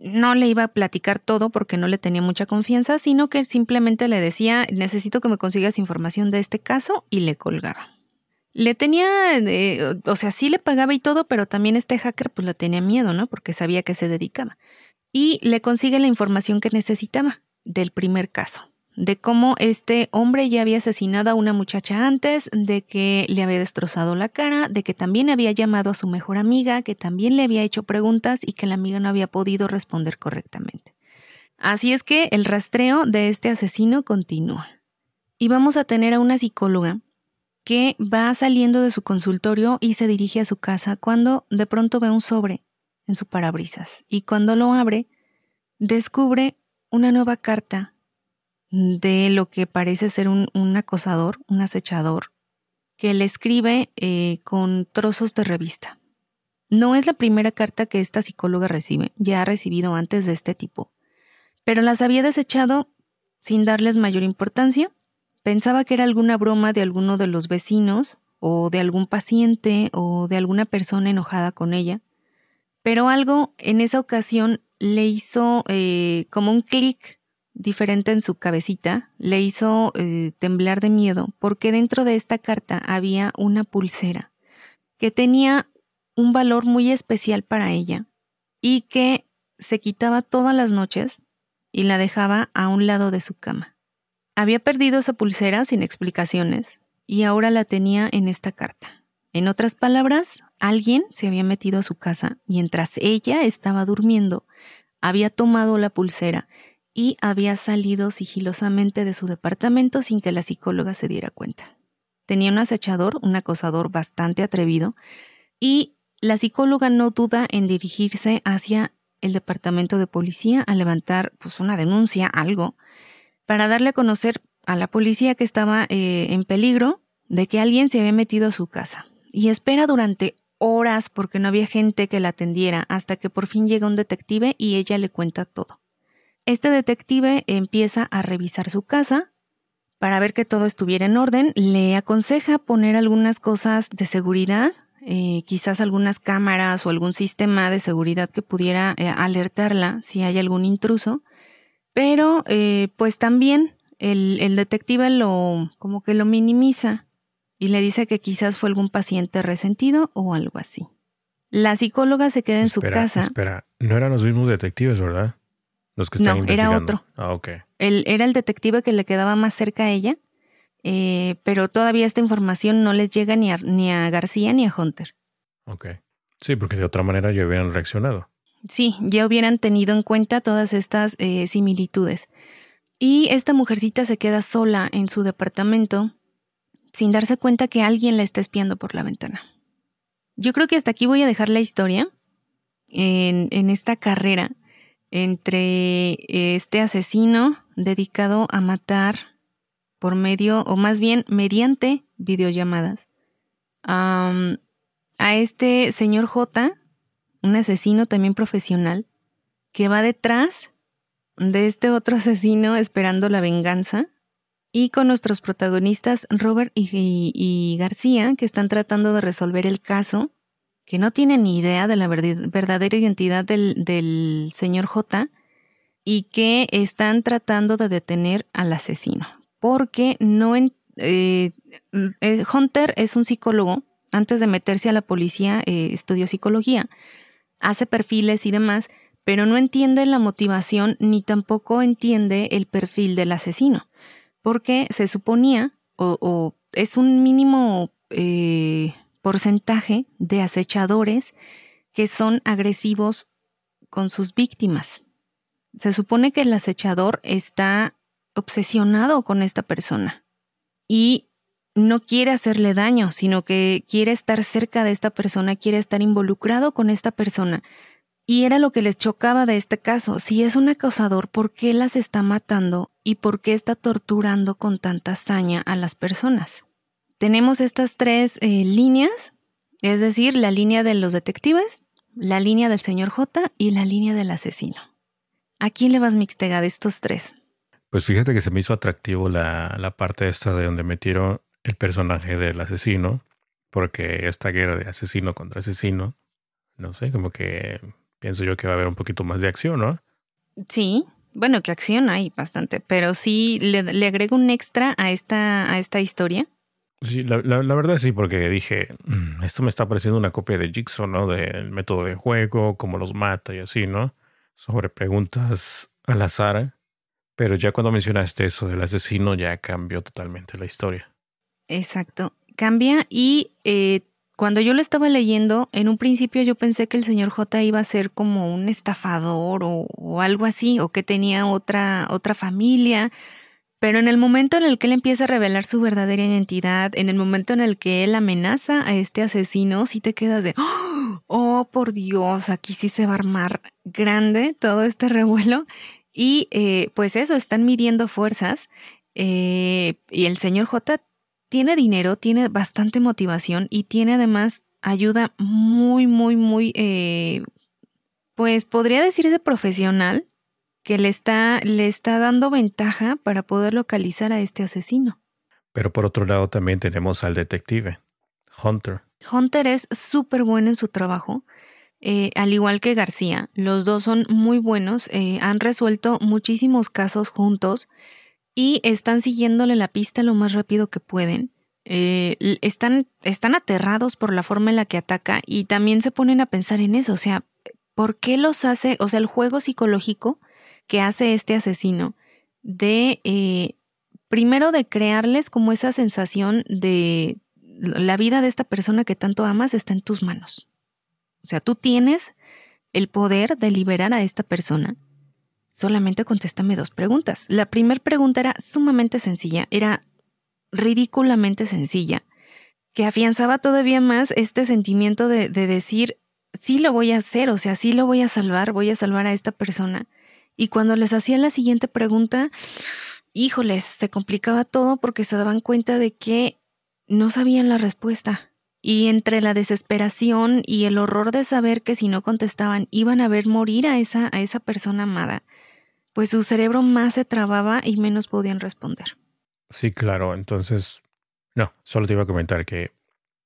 no le iba a platicar todo porque no le tenía mucha confianza, sino que simplemente le decía, necesito que me consigas información de este caso y le colgaba. Le tenía, eh, o sea, sí le pagaba y todo, pero también este hacker pues le tenía miedo, ¿no? Porque sabía que se dedicaba. Y le consigue la información que necesitaba del primer caso de cómo este hombre ya había asesinado a una muchacha antes, de que le había destrozado la cara, de que también había llamado a su mejor amiga, que también le había hecho preguntas y que la amiga no había podido responder correctamente. Así es que el rastreo de este asesino continúa. Y vamos a tener a una psicóloga que va saliendo de su consultorio y se dirige a su casa cuando de pronto ve un sobre en su parabrisas y cuando lo abre descubre una nueva carta de lo que parece ser un, acosador, un acechador, que le escribe eh, con trozos de revista. No es la primera carta que esta psicóloga recibe, ya ha recibido antes de este tipo, pero las había desechado sin darles mayor importancia. Pensaba que era alguna broma de alguno de los vecinos o de algún paciente o de alguna persona enojada con ella, pero algo en esa ocasión le hizo eh, como un clic diferente en su cabecita le hizo eh, temblar de miedo porque dentro de esta carta había una pulsera que tenía un valor muy especial para ella y que se quitaba todas las noches y la dejaba a un lado de su cama. Había perdido esa pulsera sin explicaciones y ahora la tenía en esta carta. En otras palabras, alguien se había metido a su casa mientras ella estaba durmiendo, había tomado la pulsera y había salido sigilosamente de su departamento sin que la psicóloga se diera cuenta. Tenía un acechador, un acosador bastante atrevido, y la psicóloga no duda en dirigirse hacia el departamento de policía a levantar pues, una denuncia, algo, para darle a conocer a la policía que estaba eh, en peligro de que alguien se había metido a su casa. Y espera durante horas porque no había gente que la atendiera hasta que por fin llega un detective y ella le cuenta todo. Este detective empieza a revisar su casa para ver que todo estuviera en orden. Le aconseja poner algunas cosas de seguridad, eh, quizás algunas cámaras o algún sistema de seguridad que pudiera eh, alertarla si hay algún intruso. Pero eh, pues también el, detective lo como que lo minimiza y le dice que quizás fue algún paciente resentido o algo así. La psicóloga se queda en su casa. Espera, no eran los mismos detectives, ¿verdad? Los que están no, era otro. Ah, ok. Él, era el detective que le quedaba más cerca a ella, eh, pero todavía esta información no les llega ni a, ni a García ni a Hunter. Ok. Sí, porque de otra manera ya hubieran reaccionado. Sí, ya hubieran tenido en cuenta todas estas eh, similitudes. Y esta mujercita se queda sola en su departamento sin darse cuenta que alguien la está espiando por la ventana. Yo creo que hasta aquí voy a dejar la historia en, en esta carrera entre este asesino dedicado a matar por medio, o más bien mediante videollamadas, a este señor J, un asesino también profesional, que va detrás de este otro asesino esperando la venganza, y con nuestros protagonistas Robert y, García, que están tratando de resolver el caso, que no tienen ni idea de la verdadera identidad del, señor J, y que están tratando de detener al asesino. Porque no eh, eh, Hunter es un psicólogo, antes de meterse a la policía eh, estudió psicología, hace perfiles y demás, pero no entiende la motivación ni tampoco entiende el perfil del asesino, porque se suponía, o, es un mínimo porcentaje de acechadores que son agresivos con sus víctimas. Se supone que el acechador está obsesionado con esta persona y no quiere hacerle daño, sino que quiere estar cerca de esta persona, quiere estar involucrado con esta persona. Y era lo que les chocaba de este caso. Si es un acosador, ¿por qué las está matando y por qué está torturando con tanta hazaña a las personas? Tenemos estas tres eh, líneas, es decir, la línea de los detectives, la línea del señor J y la línea del asesino. ¿A quién le vas mixtega de estos tres? Pues fíjate que se me hizo atractivo la, la parte esta de donde metieron el personaje del asesino, porque esta guerra de asesino contra asesino, no sé, como que pienso yo que va a haber un poquito más de acción, ¿no? Sí, bueno, que acción hay bastante, pero sí le, le agrego un extra a esta, a esta historia Sí, la, la, verdad sí, porque dije, mm, esto me está pareciendo una copia de Jigsaw, ¿no? Del método de juego, cómo los mata y así, ¿no? Sobre preguntas al azar. Pero ya cuando mencionaste eso del asesino, ya cambió totalmente la historia. Exacto, cambia y eh, cuando yo lo estaba leyendo, en un principio yo pensé que el señor J iba a ser como un estafador o, o algo así, o que tenía otra, otra familia pero en el momento en el que él empieza a revelar su verdadera identidad, en el momento en el que él amenaza a este asesino, sí te quedas de, oh, por Dios, aquí sí se va a armar grande todo este revuelo. Y eh, pues eso, están midiendo fuerzas. Eh, y el señor J tiene dinero, tiene bastante motivación y tiene además ayuda muy, muy, muy, eh, pues podría decirse profesional que le está, le está dando ventaja para poder localizar a este asesino. Pero por otro lado también tenemos al detective, Hunter. Hunter es súper bueno en su trabajo, eh, al igual que García. Los dos son muy buenos, eh, han resuelto muchísimos casos juntos y están siguiéndole la pista lo más rápido que pueden. Eh, están, están aterrados por la forma en la que ataca y también se ponen a pensar en eso, o sea, ¿por qué los hace? O sea, el juego psicológico que hace este asesino de, eh, primero de crearles como esa sensación de la vida de esta persona que tanto amas está en tus manos. O sea, tú tienes el poder de liberar a esta persona. Solamente contéstame dos preguntas. La primera pregunta era sumamente sencilla, era ridículamente sencilla, que afianzaba todavía más este sentimiento de, de decir, sí lo voy a hacer, o sea, sí lo voy a salvar, voy a salvar a esta persona. Y cuando les hacían la siguiente pregunta, híjoles, se complicaba todo porque se daban cuenta de que no sabían la respuesta. Y entre la desesperación y el horror de saber que si no contestaban iban a ver morir a esa, a esa persona amada, pues su cerebro más se trababa y menos podían responder. Sí, claro. Entonces, no, solo te iba a comentar que...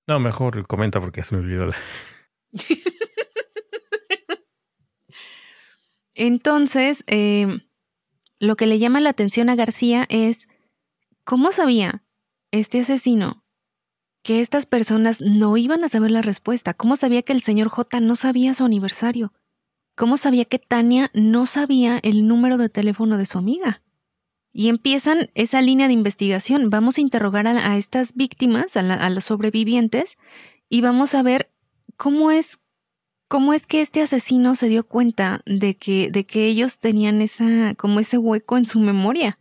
No, mejor comenta porque se me olvidó la... Entonces, em, lo que le llama la atención a García es cómo sabía este asesino que estas personas no iban a saber la respuesta, cómo sabía que el señor J no sabía su aniversario, cómo sabía que Tania no sabía el número de teléfono de su amiga. Y empiezan esa línea de investigación. Vamos a interrogar a, estas víctimas, a los sobrevivientes, y vamos a ver cómo es ¿Cómo es que este asesino se dio cuenta de que, de que ellos tenían esa, como ese hueco en su memoria?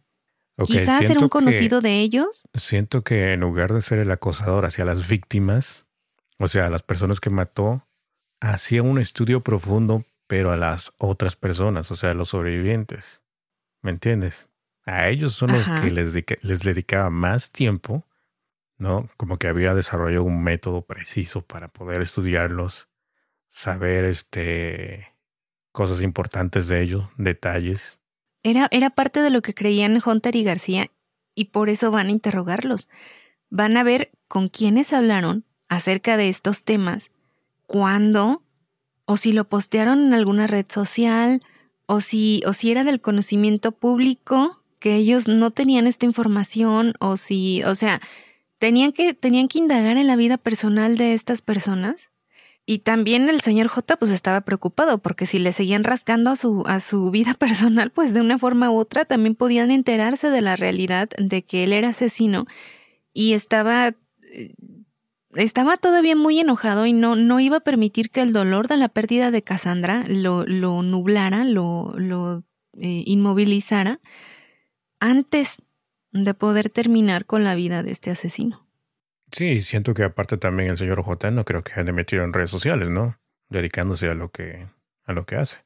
Quizás era un conocido de ellos. Siento que en lugar de ser el acosador hacia las víctimas, o sea, a las personas que mató, hacía un estudio profundo, pero a las otras personas, o sea, a los sobrevivientes. ¿Me entiendes? A ellos son los que les, les dedicaba más tiempo, ¿no? Como que había desarrollado un método preciso para poder estudiarlos saber este cosas importantes de ellos, detalles. Era, era parte de lo que creían Hunter y García y por eso van a interrogarlos. Van a ver con quiénes hablaron acerca de estos temas, cuándo, o si lo postearon en alguna red social, o si, o si era del conocimiento público, que ellos no tenían esta información, o si, o sea, tenían que, tenían que indagar en la vida personal de estas personas y también el señor J pues estaba preocupado porque si le seguían rascando a su, a su vida personal, pues de una forma u otra también podían enterarse de la realidad de que él era asesino y estaba, eh, estaba todavía muy enojado y no, no iba a permitir que el dolor de la pérdida de Cassandra lo, lo nublara, lo, lo eh, inmovilizara antes de poder terminar con la vida de este asesino. Sí, siento que aparte también el señor J no creo que haya metido en redes sociales, ¿no? Dedicándose a lo que, a lo que hace.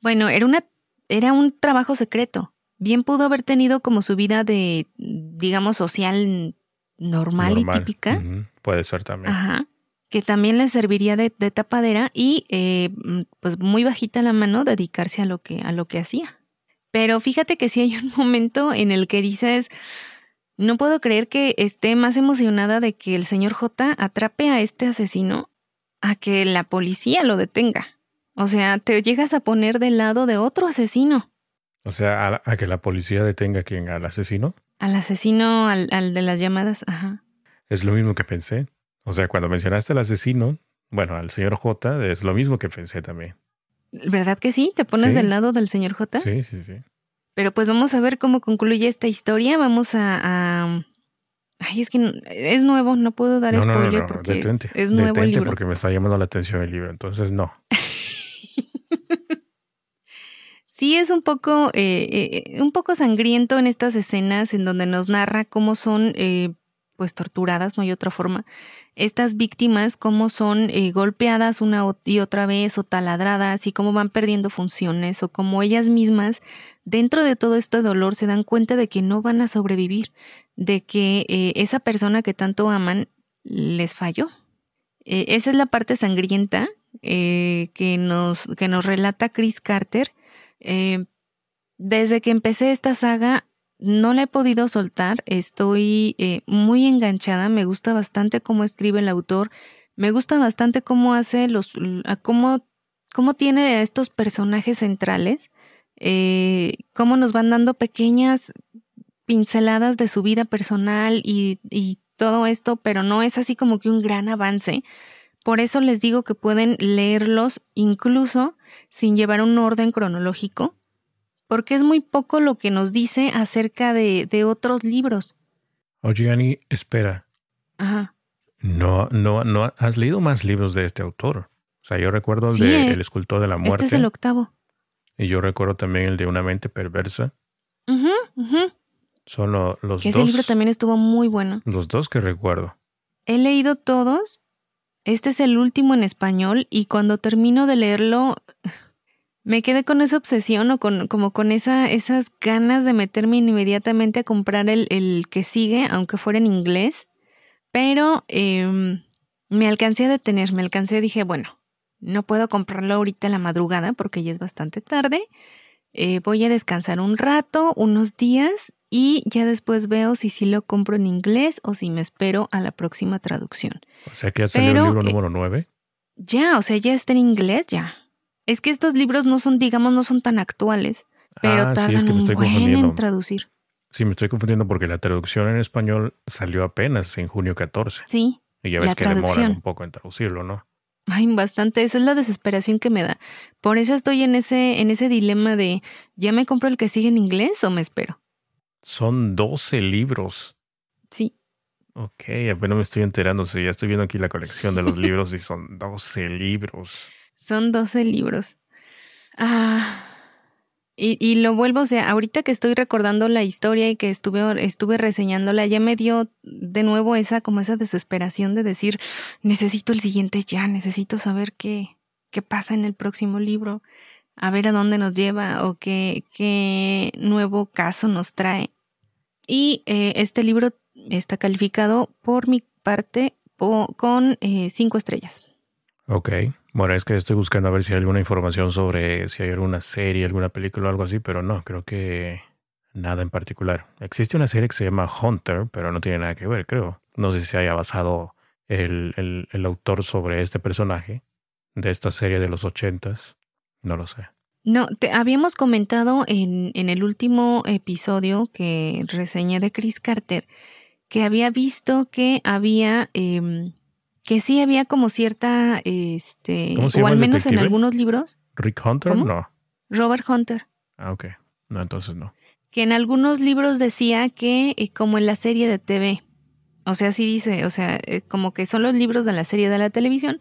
Bueno, era una, era un trabajo secreto. Bien pudo haber tenido como su vida de, digamos, social normal, y típica. Puede ser también. Ajá. Que también le serviría de, de tapadera y, eh, pues, muy bajita la mano dedicarse a lo que, a lo que hacía. Pero fíjate que sí hay un momento en el que dices, no puedo creer que esté más emocionada de que el señor J atrape a este asesino a que la policía lo detenga. O sea, te llegas a poner del lado de otro asesino. O sea, a, que la policía detenga a quién, al asesino. Al asesino, al, al de las llamadas, ajá. Es lo mismo que pensé. O sea, cuando mencionaste al asesino, bueno, al señor J, es lo mismo que pensé también. ¿Verdad que sí? ¿Te pones del lado del señor J? Sí, sí, sí. Pero pues vamos a ver cómo concluye esta historia. Vamos a, Ay, es que es nuevo, no puedo dar spoiler porque es, nuevo el libro. porque me está llamando la atención el libro, entonces no. sí es un poco, eh, eh, un poco sangriento en estas escenas en donde nos narra cómo son eh, pues torturadas, no hay otra forma, estas víctimas, cómo son eh, golpeadas una y otra vez o taladradas y cómo van perdiendo funciones o cómo ellas mismas, dentro de todo este dolor, se dan cuenta de que no van a sobrevivir, de que eh, esa persona que tanto aman les falló. Eh, esa es la parte sangrienta que, nos, que nos relata Chris Carter. desde que empecé esta saga no la he podido soltar, estoy eh, muy enganchada, me gusta bastante cómo escribe el autor, me gusta bastante cómo hace los, cómo, cómo tiene a estos personajes centrales, eh, cómo nos van dando pequeñas pinceladas de su vida personal y, y todo esto, pero no es así como que un gran avance. Por eso les digo que pueden leerlos incluso sin llevar un orden cronológico porque es muy poco lo que nos dice acerca de, de otros libros. Oye, Annie, espera. Ajá. No, no, no, has leído más libros de este autor. O sea, yo recuerdo el de El escultor de la muerte. Este es el octavo. Y yo recuerdo también el de Una mente perversa. Ajá, ajá. Son los dos. Ese libro también estuvo muy bueno. Los dos que recuerdo. He leído todos. Este es el último en español y cuando termino de leerlo me quedé con esa obsesión o con, como con esa, esas ganas de meterme inmediatamente a comprar el, el que sigue, aunque fuera en inglés. Pero em, me alcancé a detener, me alcancé, dije, bueno, no puedo comprarlo ahorita a la madrugada porque ya es bastante tarde. Eh, voy a descansar un rato, unos días, y ya después veo si sí lo compro en inglés o si me espero a la próxima traducción. O sea que ya salió el libro eh, número 9. Ya, o sea, ya está en inglés ya. Es que estos libros no son, digamos, no son tan actuales, pero ah, tardan sí, es en traducir. Sí, me estoy confundiendo porque la traducción en español salió apenas en junio 14. Sí. Y ya ves que demoran un poco en traducirlo, ¿no? Ay, bastante. Esa es la desesperación que me da. Por eso estoy en ese, en ese dilema de ¿ya me compro el que sigue en inglés o me espero? Son 12 libros. Sí. Ok, apenas me estoy enterando. Sí, ya estoy viendo aquí la colección de los libros y son 12 libros. Son 12 libros. Ah. Y, lo vuelvo, o sea, ahorita que estoy recordando la historia y que estuve, estuve reseñándola, ya me dio de nuevo esa, como esa desesperación de decir, necesito el siguiente ya, necesito saber qué, qué pasa en el próximo libro, a ver a dónde nos lleva o qué, qué nuevo caso nos trae. Y eh, este libro está calificado por mi parte con eh, cinco estrellas. Ok. Bueno, es que estoy buscando a ver si hay alguna información sobre si hay alguna serie, alguna película o algo así, pero no, creo que nada en particular. Existe una serie que se llama Hunter, pero no tiene nada que ver, creo. No sé si haya basado el, el, autor sobre este personaje de esta serie de los ochentas. No lo sé. No, te habíamos comentado en, en el último episodio que reseñé de Chris Carter que había visto que había em, que sí había como cierta, este, o al menos en algunos libros. Rick Hunter, no. Robert Hunter. Ah, ok. No, entonces no. Que en algunos libros decía que eh, como en la serie de TV, o sea, sí dice, o sea, eh, como que son los libros de la serie de la televisión,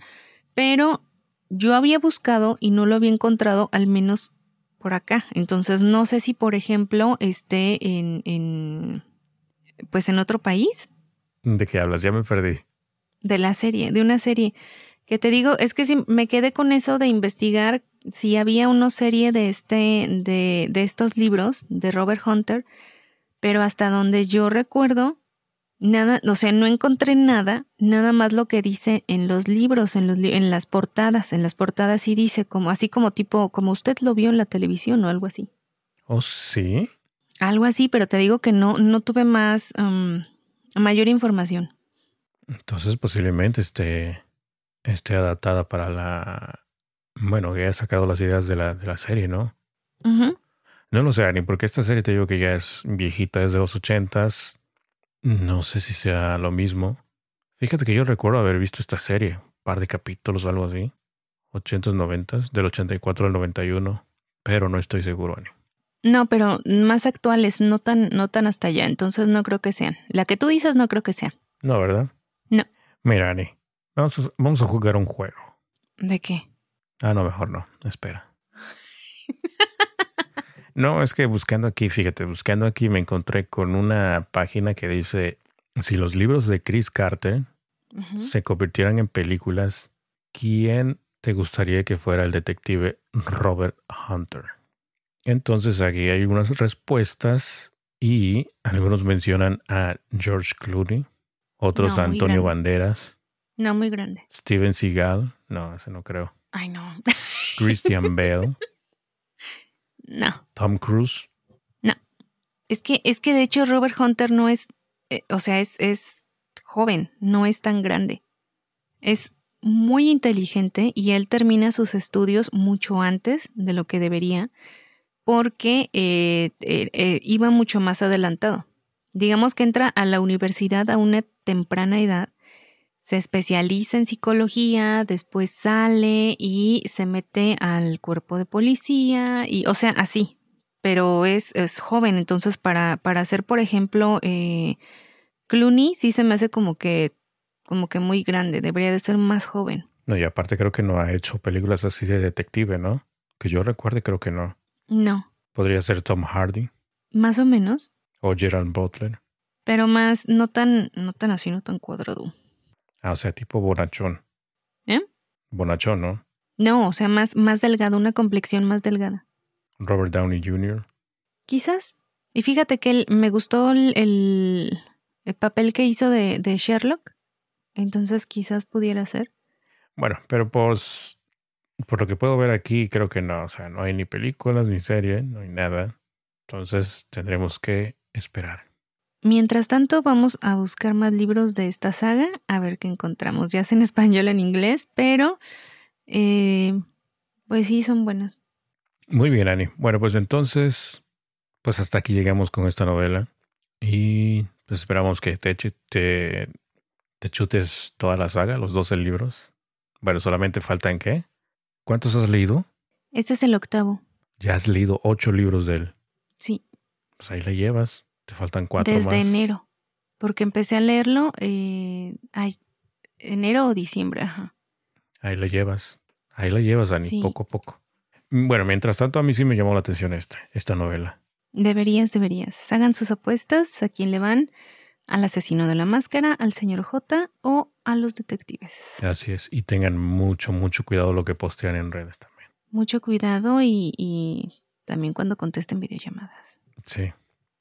pero yo había buscado y no lo había encontrado al menos por acá. Entonces no sé si, por ejemplo, esté en, en pues en otro país. ¿De qué hablas? Ya me perdí de la serie, de una serie. Que te digo, es que si me quedé con eso de investigar si había una serie de este, de, de estos libros de Robert Hunter, pero hasta donde yo recuerdo, nada, o sea, no encontré nada, nada más lo que dice en los libros, en, los, en las portadas, en las portadas sí dice como, así como tipo, como usted lo vio en la televisión o algo así. ¿Oh, sí? Algo así, pero te digo que no, no tuve más, mayor información. Entonces posiblemente esté, esté adaptada para la... Bueno, que haya sacado las ideas de la, de la serie, ¿no? No lo sé, Ani, porque esta serie te digo que ya es viejita desde los ochentas. No sé si sea lo mismo. Fíjate que yo recuerdo haber visto esta serie, un par de capítulos o algo así. Ochentas, noventas, del 84 al 91, pero no estoy seguro, Ani. No, pero más actuales, no tan, no tan hasta allá, entonces no creo que sean. La que tú dices no creo que sea. No, ¿verdad? No. Mira, Ani, vamos a, vamos a jugar un juego. ¿De qué? Ah, no, mejor no. Espera. no, es que buscando aquí, fíjate, buscando aquí me encontré con una página que dice, si los libros de Chris Carter se convirtieran en películas, ¿quién te gustaría que fuera el detective Robert Hunter? Entonces aquí hay unas respuestas y algunos mencionan a George Clooney, otros Antonio Banderas. No, muy grande. Steven Seagal. No, ese no creo. Ay, no. Christian Bale. No. Tom Cruise. No. Es que, es que de hecho Robert Hunter no es, eh, o sea, es, es joven, no es tan grande. Es muy inteligente y él termina sus estudios mucho antes de lo que debería porque eh, eh, iba mucho más adelantado. Digamos que entra a la universidad a una temprana edad, se especializa en psicología, después sale y se mete al cuerpo de policía, y, o sea, así, pero es, es joven, entonces para, para hacer, por ejemplo, eh, Clooney sí se me hace como que, como que muy grande, debería de ser más joven. No, y aparte creo que no ha hecho películas así de detective, ¿no? Que yo recuerde, creo que no. No. Podría ser Tom Hardy. Más o menos. O Gerald Butler. Pero más, no tan, no tan así, no tan cuadrado. Ah, o sea, tipo bonachón. ¿Eh? Bonachón, ¿no? No, o sea, más, más delgado, una complexión más delgada. Robert Downey Jr. Quizás. Y fíjate que me gustó el, el, papel que hizo de, de, Sherlock. Entonces quizás pudiera ser. Bueno, pero pues, por lo que puedo ver aquí, creo que no. O sea, no hay ni películas ni serie, no hay nada. Entonces tendremos que esperar. Mientras tanto, vamos a buscar más libros de esta saga, a ver qué encontramos. Ya sea en español o en inglés, pero eh, pues sí, son buenos. Muy bien, Ani. Bueno, pues entonces, pues hasta aquí llegamos con esta novela. Y pues esperamos que te, te, te chutes toda la saga, los 12 libros. Bueno, solamente faltan qué? ¿Cuántos has leído? Este es el octavo. Ya has leído ocho libros de él. Sí. Pues ahí le llevas. Te faltan cuatro Desde más. Desde enero. Porque empecé a leerlo, eh, ay, enero o diciembre, ajá. Ahí lo llevas. Ahí la llevas, Dani, poco a poco. Bueno, mientras tanto, a mí sí me llamó la atención esta, esta novela. Deberías, deberías. Hagan sus apuestas. ¿A quién le van? ¿Al asesino de la máscara, al señor J o a los detectives? Así es. Y tengan mucho, mucho cuidado lo que postean en redes también. Mucho cuidado y, y también cuando contesten videollamadas. Sí.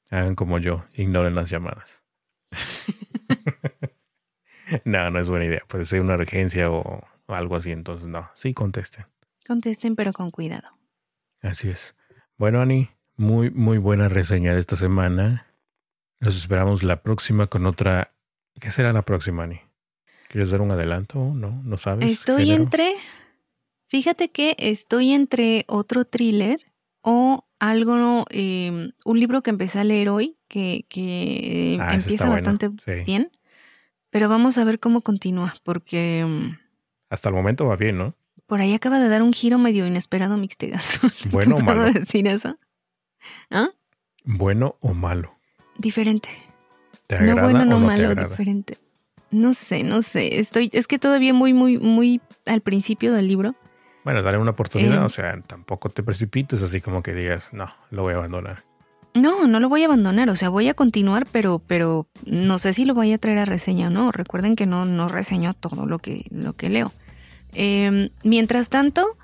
Hagan como yo. Ignoren las llamadas. no, no es buena idea. Puede ser una urgencia o algo así. Entonces, no. Sí, contesten. Contesten, pero con cuidado. Así es. Bueno, Ani, muy, muy buena reseña de esta semana. Nos esperamos la próxima con otra. ¿Qué será la próxima, Ani? ¿Quieres dar un adelanto? ¿No? ¿No sabes? Estoy entre. Fíjate que estoy entre otro thriller o algo, eh, un libro que empecé a leer hoy, que, que ah, empieza bastante bien. Pero vamos a ver cómo continúa, porque. Mm, Hasta el momento va bien, ¿no? Por ahí acaba de dar un giro medio inesperado Mixtegas. Bueno o malo. decir eso? ¿Ah? ¿Bueno o malo? Diferente. ¿Te agrada no bueno, no, o no malo, diferente. No sé, no sé. Estoy, es que todavía muy, muy, muy al principio del libro. Bueno, daré una oportunidad, eh, o sea, tampoco te precipites así como que digas, no, lo voy a abandonar. No, no lo voy a abandonar, o sea, voy a continuar, pero, pero no sé si lo voy a traer a reseña o no. Recuerden que no, no reseño todo lo que, lo que leo. Em, mientras tanto,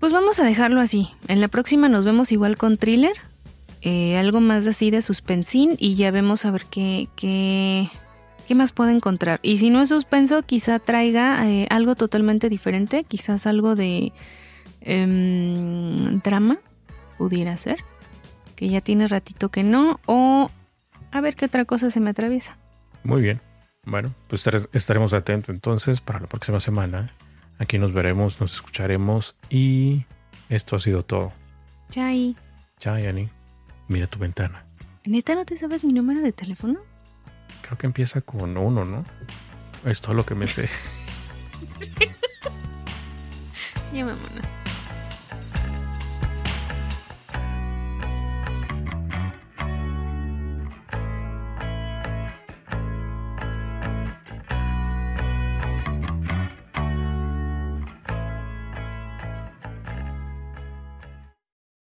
pues vamos a dejarlo así. En la próxima nos vemos igual con thriller, eh, algo más así de suspensín y ya vemos a ver qué, qué, qué más puedo encontrar. Y si no es suspenso, quizá traiga eh, algo totalmente diferente, quizás algo de em, drama, pudiera ser, que ya tiene ratito que no, o a ver qué otra cosa se me atraviesa. Muy bien. Bueno, pues estaremos atentos entonces para la próxima semana. Aquí nos veremos, nos escucharemos y esto ha sido todo. Chai. Chai, Ani. Mira tu ventana. ¿Neta no te sabes mi número de teléfono? Creo que empieza con uno, ¿no? Es todo lo que me sé. ya.